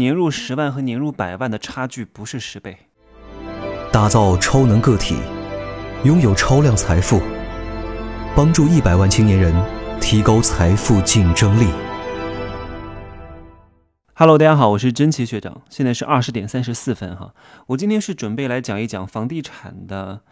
年入十万和年入百万的差距不是十倍。打造超能个体，拥有超量财富，帮助一百万青年人提高财富竞争力。Hello，大家好，我是真奇学长，现在是二十点三十四分哈。我今天是准备来讲一讲房地产的。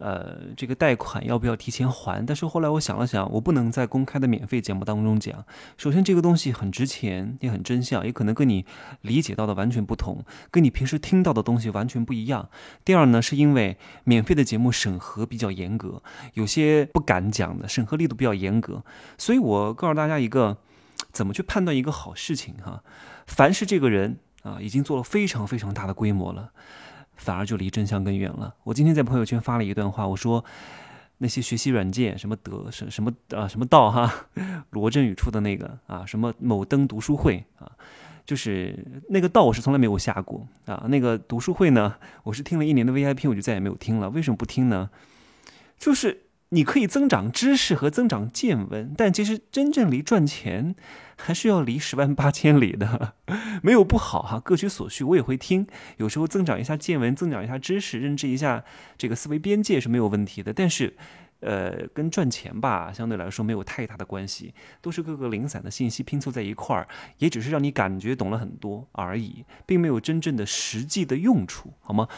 呃，这个贷款要不要提前还？但是后来我想了想，我不能在公开的免费节目当中讲。首先，这个东西很值钱，也很真相，也可能跟你理解到的完全不同，跟你平时听到的东西完全不一样。第二呢，是因为免费的节目审核比较严格，有些不敢讲的，审核力度比较严格。所以我告诉大家一个，怎么去判断一个好事情哈？凡是这个人啊，已经做了非常非常大的规模了。反而就离真相更远了。我今天在朋友圈发了一段话，我说那些学习软件什么德什什么啊什么道哈，罗振宇出的那个啊什么某登读书会啊，就是那个道我是从来没有下过啊。那个读书会呢，我是听了一年的 VIP，我就再也没有听了。为什么不听呢？就是。你可以增长知识和增长见闻，但其实真正离赚钱，还是要离十万八千里的。没有不好哈，各取所需。我也会听，有时候增长一下见闻，增长一下知识，认知一下这个思维边界是没有问题的。但是，呃，跟赚钱吧，相对来说没有太大的关系，都是各个零散的信息拼凑在一块儿，也只是让你感觉懂了很多而已，并没有真正的实际的用处，好吗？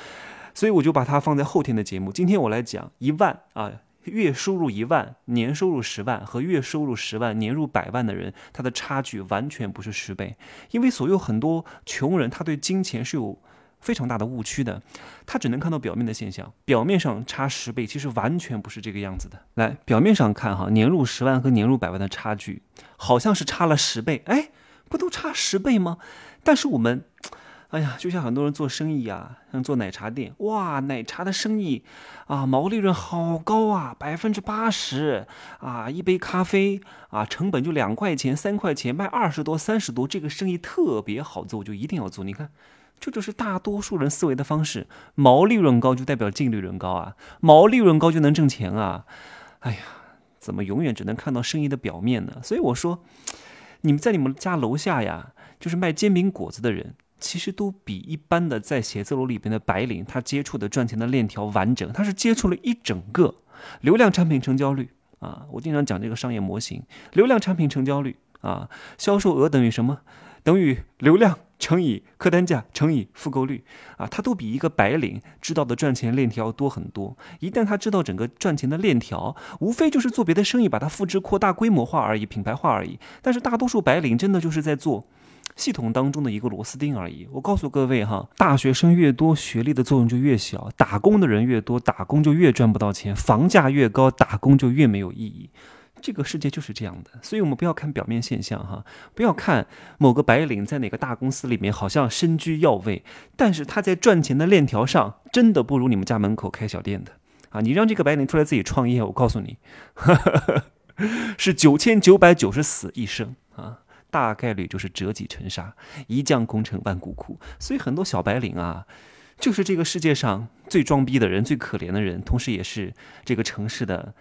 所以我就把它放在后天的节目。今天我来讲一万啊。月收入一万，年收入十万和月收入十万，年入百万的人，他的差距完全不是十倍。因为所有很多穷人，他对金钱是有非常大的误区的，他只能看到表面的现象，表面上差十倍，其实完全不是这个样子的。来，表面上看哈，年入十万和年入百万的差距，好像是差了十倍，哎，不都差十倍吗？但是我们。哎呀，就像很多人做生意啊，像做奶茶店，哇，奶茶的生意啊，毛利润好高啊，百分之八十啊，一杯咖啡啊，成本就两块钱、三块钱，卖二十多、三十多，这个生意特别好做，我就一定要做。你看，这就是大多数人思维的方式，毛利润高就代表净利润高啊，毛利润高就能挣钱啊。哎呀，怎么永远只能看到生意的表面呢？所以我说，你们在你们家楼下呀，就是卖煎饼果子的人。其实都比一般的在写字楼里边的白领，他接触的赚钱的链条完整，他是接触了一整个流量产品成交率啊。我经常讲这个商业模型，流量产品成交率啊，销售额等于什么？等于流量乘以客单价乘以复购率啊，他都比一个白领知道的赚钱链条要多很多。一旦他知道整个赚钱的链条，无非就是做别的生意，把它复制扩大规模化而已，品牌化而已。但是大多数白领真的就是在做。系统当中的一个螺丝钉而已。我告诉各位哈，大学生越多，学历的作用就越小；打工的人越多，打工就越赚不到钱；房价越高，打工就越没有意义。这个世界就是这样的。所以我们不要看表面现象哈，不要看某个白领在哪个大公司里面好像身居要位，但是他在赚钱的链条上真的不如你们家门口开小店的啊！你让这个白领出来自己创业，我告诉你，是九千九百九十死一生啊！大概率就是折戟沉沙，一将功成万骨枯。所以很多小白领啊，就是这个世界上最装逼的人、最可怜的人，同时也是这个城市的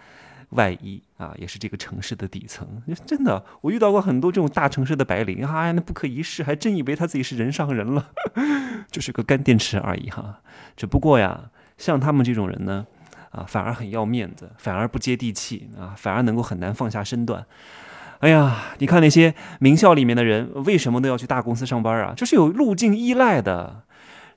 外衣啊，也是这个城市的底层。真的，我遇到过很多这种大城市的白领啊，那不可一世，还真以为他自己是人上人了，就是个干电池而已哈。只不过呀，像他们这种人呢，啊，反而很要面子，反而不接地气啊，反而能够很难放下身段。哎呀，你看那些名校里面的人，为什么都要去大公司上班啊？这是有路径依赖的。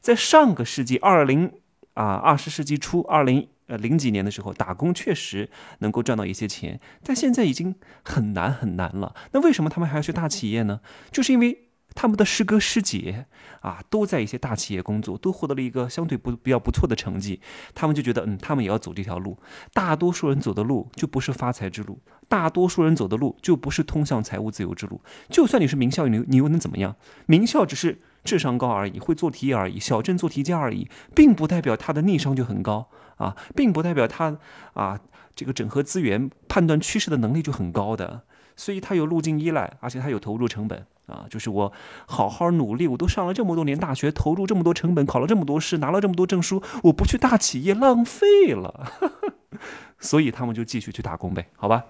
在上个世纪二零啊二十世纪初二零呃零几年的时候，打工确实能够赚到一些钱，但现在已经很难很难了。那为什么他们还要去大企业呢？就是因为。他们的师哥师姐啊，都在一些大企业工作，都获得了一个相对不比较不错的成绩。他们就觉得，嗯，他们也要走这条路。大多数人走的路就不是发财之路，大多数人走的路就不是通向财务自由之路。就算你是名校，你你又能怎么样？名校只是智商高而已，会做题而已，小镇做题家而已，并不代表他的逆商就很高啊，并不代表他啊这个整合资源、判断趋势的能力就很高的。所以他有路径依赖，而且他有投入成本。啊，就是我好好努力，我都上了这么多年大学，投入这么多成本，考了这么多试，拿了这么多证书，我不去大企业浪费了，所以他们就继续去打工呗，好吧？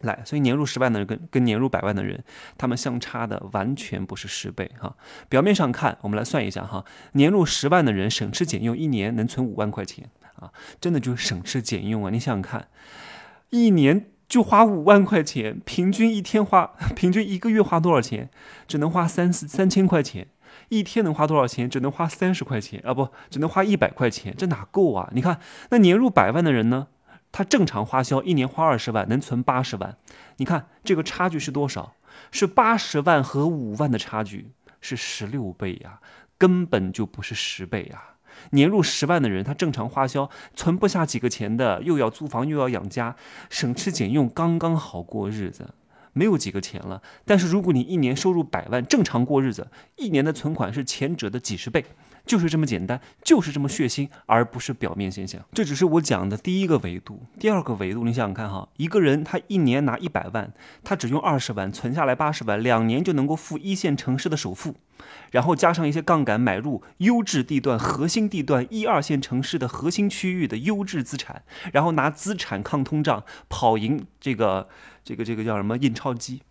来，所以年入十万的人跟跟年入百万的人，他们相差的完全不是十倍哈。表面上看，我们来算一下哈，年入十万的人省吃俭用，一年能存五万块钱啊，真的就是省吃俭用啊！你想想看，一年就花五万块钱，平均一天花，平均一个月花多少钱？只能花三四三千块钱，一天能花多少钱？只能花三十块钱啊，不，只能花一百块钱，这哪够啊？你看，那年入百万的人呢？他正常花销一年花二十万，能存八十万。你看这个差距是多少？是八十万和五万的差距，是十六倍呀，根本就不是十倍呀。年入十万的人，他正常花销存不下几个钱的，又要租房又要养家，省吃俭用刚刚好过日子，没有几个钱了。但是如果你一年收入百万，正常过日子，一年的存款是前者的几十倍。就是这么简单，就是这么血腥，而不是表面现象。这只是我讲的第一个维度。第二个维度，你想想看哈，一个人他一年拿一百万，他只用二十万存下来八十万，两年就能够付一线城市的首付，然后加上一些杠杆买入优质地段、核心地段、一二线城市的核心区域的优质资产，然后拿资产抗通胀，跑赢这个这个这个叫什么印钞机。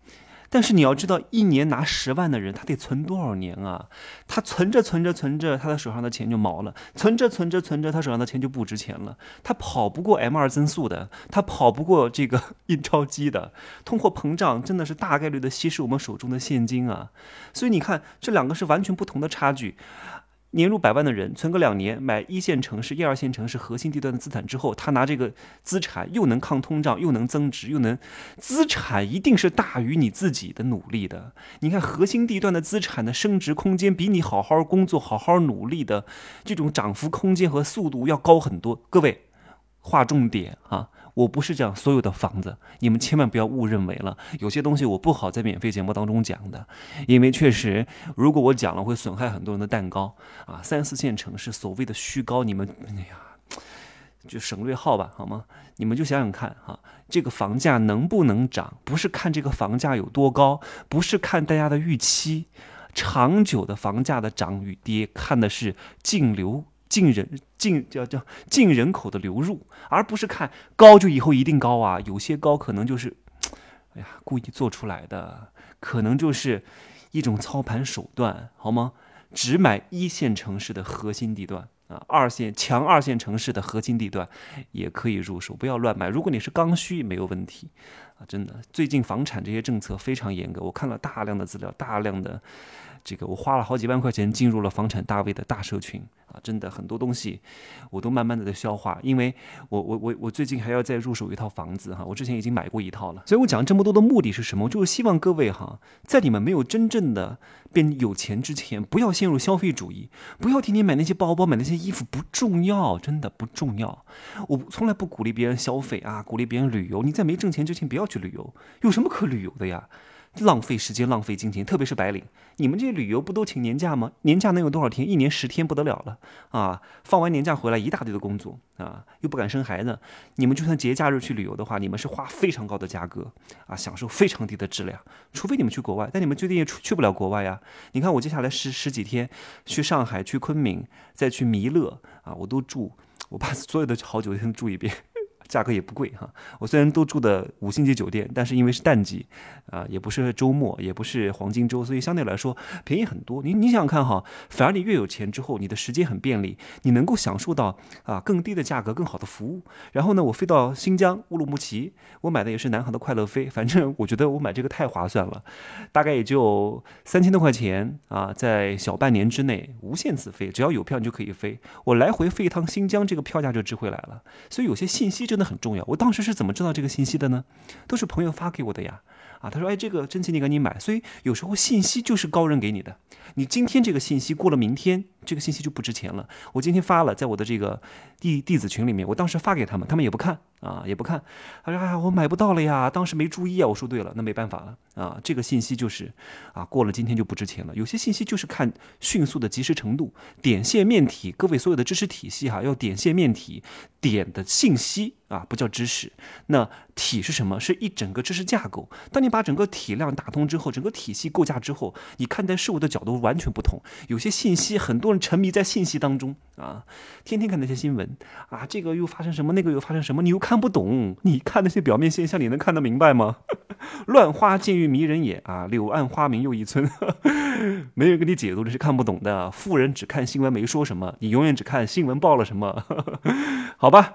但是你要知道，一年拿十万的人，他得存多少年啊？他存着存着存着，他的手上的钱就毛了；存着存着存着，他手上的钱就不值钱了。他跑不过 M 二增速的，他跑不过这个 印钞机的。通货膨胀真的是大概率的稀释我们手中的现金啊！所以你看，这两个是完全不同的差距。年入百万的人，存个两年买一线城市、一二线城市核心地段的资产之后，他拿这个资产又能抗通胀，又能增值，又能资产一定是大于你自己的努力的。你看核心地段的资产的升值空间，比你好好工作、好好努力的这种涨幅空间和速度要高很多。各位，划重点啊！我不是讲所有的房子，你们千万不要误认为了。有些东西我不好在免费节目当中讲的，因为确实，如果我讲了会损害很多人的蛋糕啊。三四线城市所谓的虚高，你们哎呀，就省略号吧，好吗？你们就想想看哈，这个房价能不能涨，不是看这个房价有多高，不是看大家的预期，长久的房价的涨与跌，看的是净流。进人进叫叫进人口的流入，而不是看高就以后一定高啊。有些高可能就是，哎呀，故意做出来的，可能就是一种操盘手段，好吗？只买一线城市的核心地段啊，二线强二线城市的核心地段也可以入手，不要乱买。如果你是刚需，没有问题啊，真的。最近房产这些政策非常严格，我看了大量的资料，大量的。这个我花了好几万块钱进入了房产大 V 的大社群啊，真的很多东西我都慢慢的在消化，因为我我我我最近还要再入手一套房子哈，我之前已经买过一套了，所以我讲这么多的目的是什么？就是希望各位哈，在你们没有真正的变有钱之前，不要陷入消费主义，不要天天买那些包包买那些衣服，不重要，真的不重要。我从来不鼓励别人消费啊，鼓励别人旅游。你在没挣钱之前不要去旅游，有什么可旅游的呀？浪费时间，浪费金钱，特别是白领，你们这些旅游不都请年假吗？年假能有多少天？一年十天不得了了啊！放完年假回来一大堆的工作啊，又不敢生孩子，你们就算节假日去旅游的话，你们是花非常高的价格啊，享受非常低的质量。除非你们去国外，但你们最近也出去不了国外呀。你看我接下来十十几天去上海、去昆明，再去弥勒啊，我都住，我把所有的好酒店住一遍。价格也不贵哈，我虽然都住的五星级酒店，但是因为是淡季，啊，也不是周末，也不是黄金周，所以相对来说便宜很多。你你想想看哈，反而你越有钱之后，你的时间很便利，你能够享受到啊更低的价格、更好的服务。然后呢，我飞到新疆乌鲁木齐，我买的也是南航的快乐飞，反正我觉得我买这个太划算了，大概也就三千多块钱啊，在小半年之内无限次飞，只要有票你就可以飞。我来回飞一趟新疆，这个票价就值回来了。所以有些信息真的。很重要，我当时是怎么知道这个信息的呢？都是朋友发给我的呀。啊，他说，哎，这个真奇，你赶紧买。所以有时候信息就是高人给你的。你今天这个信息过了，明天这个信息就不值钱了。我今天发了，在我的这个弟弟子群里面，我当时发给他们，他们也不看啊，也不看。他说，哎呀，我买不到了呀，当时没注意啊。我说对了，那没办法了啊。这个信息就是啊，过了今天就不值钱了。有些信息就是看迅速的及时程度，点线面体。各位所有的知识体系哈，要点线面体，点的信息啊，不叫知识。那体是什么？是一整个知识架构。当你把整个体量打通之后，整个体系构架之后，你看待事物的角度完全不同。有些信息很多人沉迷在信息当中啊，天天看那些新闻啊，这个又发生什么，那个又发生什么，你又看不懂。你看那些表面现象，你能看得明白吗？乱花渐欲迷人眼啊，柳暗花明又一村，没人给你解读，这是看不懂的。富人只看新闻没说什么，你永远只看新闻报了什么，好吧？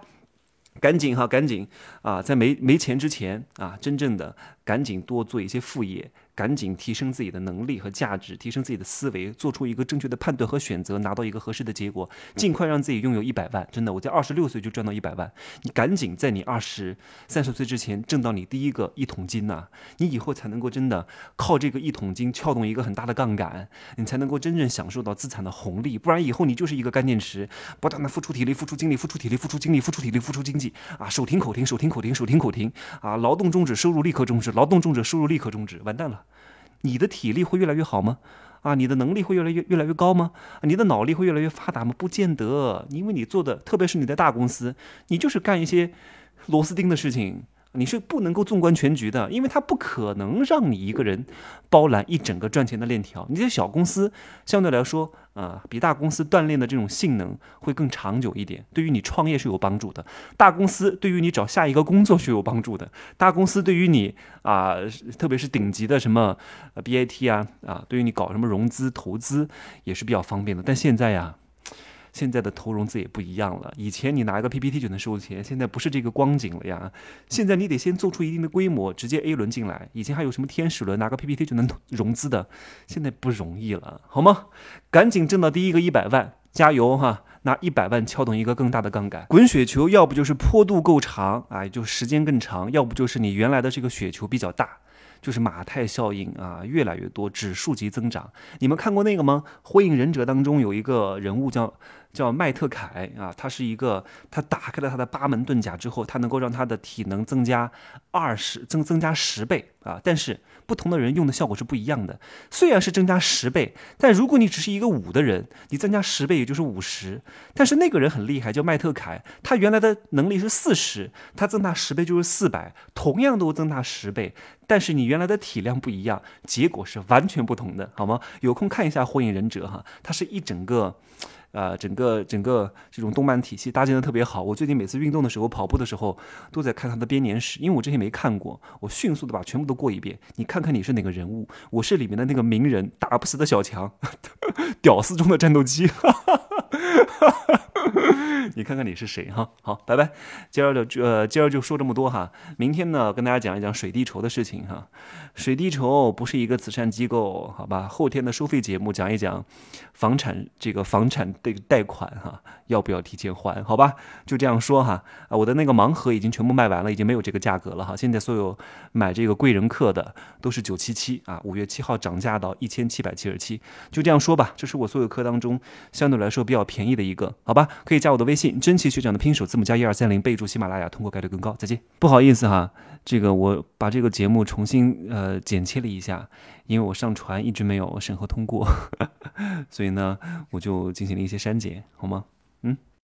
赶紧哈，赶紧啊，在没没钱之前啊，真正的赶紧多做一些副业。赶紧提升自己的能力和价值，提升自己的思维，做出一个正确的判断和选择，拿到一个合适的结果，尽快让自己拥有一百万。真的，我在二十六岁就赚到一百万，你赶紧在你二十三十岁之前挣到你第一个一桶金呐！你以后才能够真的靠这个一桶金撬动一个很大的杠杆，你才能够真正享受到资产的红利。不然以后你就是一个干电池，不断的付出体力、付出精力、付出体力、付出精力、付出体力、付出经济啊！手停口停，手停口停，手停口停啊！劳动终止，收入立刻终止；劳动终止，收入立刻终止，完蛋了。你的体力会越来越好吗？啊，你的能力会越来越越来越高吗？啊你的脑力会越来越发达吗？不见得，因为你做的，特别是你在大公司，你就是干一些螺丝钉的事情。你是不能够纵观全局的，因为它不可能让你一个人包揽一整个赚钱的链条。你在小公司相对来说啊，比大公司锻炼的这种性能会更长久一点，对于你创业是有帮助的。大公司对于你找下一个工作是有帮助的。大公司对于你啊，特别是顶级的什么 BAT 啊啊，对于你搞什么融资投资也是比较方便的。但现在呀。现在的投融资也不一样了，以前你拿一个 PPT 就能收钱，现在不是这个光景了呀。现在你得先做出一定的规模，直接 A 轮进来。以前还有什么天使轮，拿个 PPT 就能融资的，现在不容易了，好吗？赶紧挣到第一个一百万，加油哈！拿一百万撬动一个更大的杠杆。滚雪球，要不就是坡度够长，哎，就时间更长；要不就是你原来的这个雪球比较大。就是马太效应啊，越来越多，指数级增长。你们看过那个吗？《火影忍者》当中有一个人物叫叫麦特凯啊，他是一个，他打开了他的八门遁甲之后，他能够让他的体能增加二十增增加十倍啊。但是不同的人用的效果是不一样的。虽然是增加十倍，但如果你只是一个五的人，你增加十倍也就是五十。但是那个人很厉害，叫麦特凯，他原来的能力是四十，他增大十倍就是四百，同样都增大十倍。但是你原来的体量不一样，结果是完全不同的，好吗？有空看一下《火影忍者》哈，它是一整个，呃，整个整个这种动漫体系搭建的特别好。我最近每次运动的时候、跑步的时候，都在看它的编年史，因为我之前没看过，我迅速的把全部都过一遍。你看看你是哪个人物？我是里面的那个鸣人，打不死的小强，屌丝中的战斗机。你看看你是谁哈？好，拜拜。今儿就呃，今儿就说这么多哈。明天呢，跟大家讲一讲水滴筹的事情哈。水滴筹不是一个慈善机构，好吧？后天的收费节目讲一讲房产这个房产的贷款哈，要不要提前还？好吧？就这样说哈。啊，我的那个盲盒已经全部卖完了，已经没有这个价格了哈。现在所有买这个贵人课的都是九七七啊，五月七号涨价到一千七百七十七。就这样说吧，这是我所有课当中相对来说比较便宜的一个，好吧？可以加我的微信，真奇学长的拼手字母加一二三零，备注喜马拉雅，通过概率更高。再见。不好意思哈，这个我把这个节目重新呃剪切了一下，因为我上传一直没有审核通过，所以呢，我就进行了一些删减，好吗？嗯。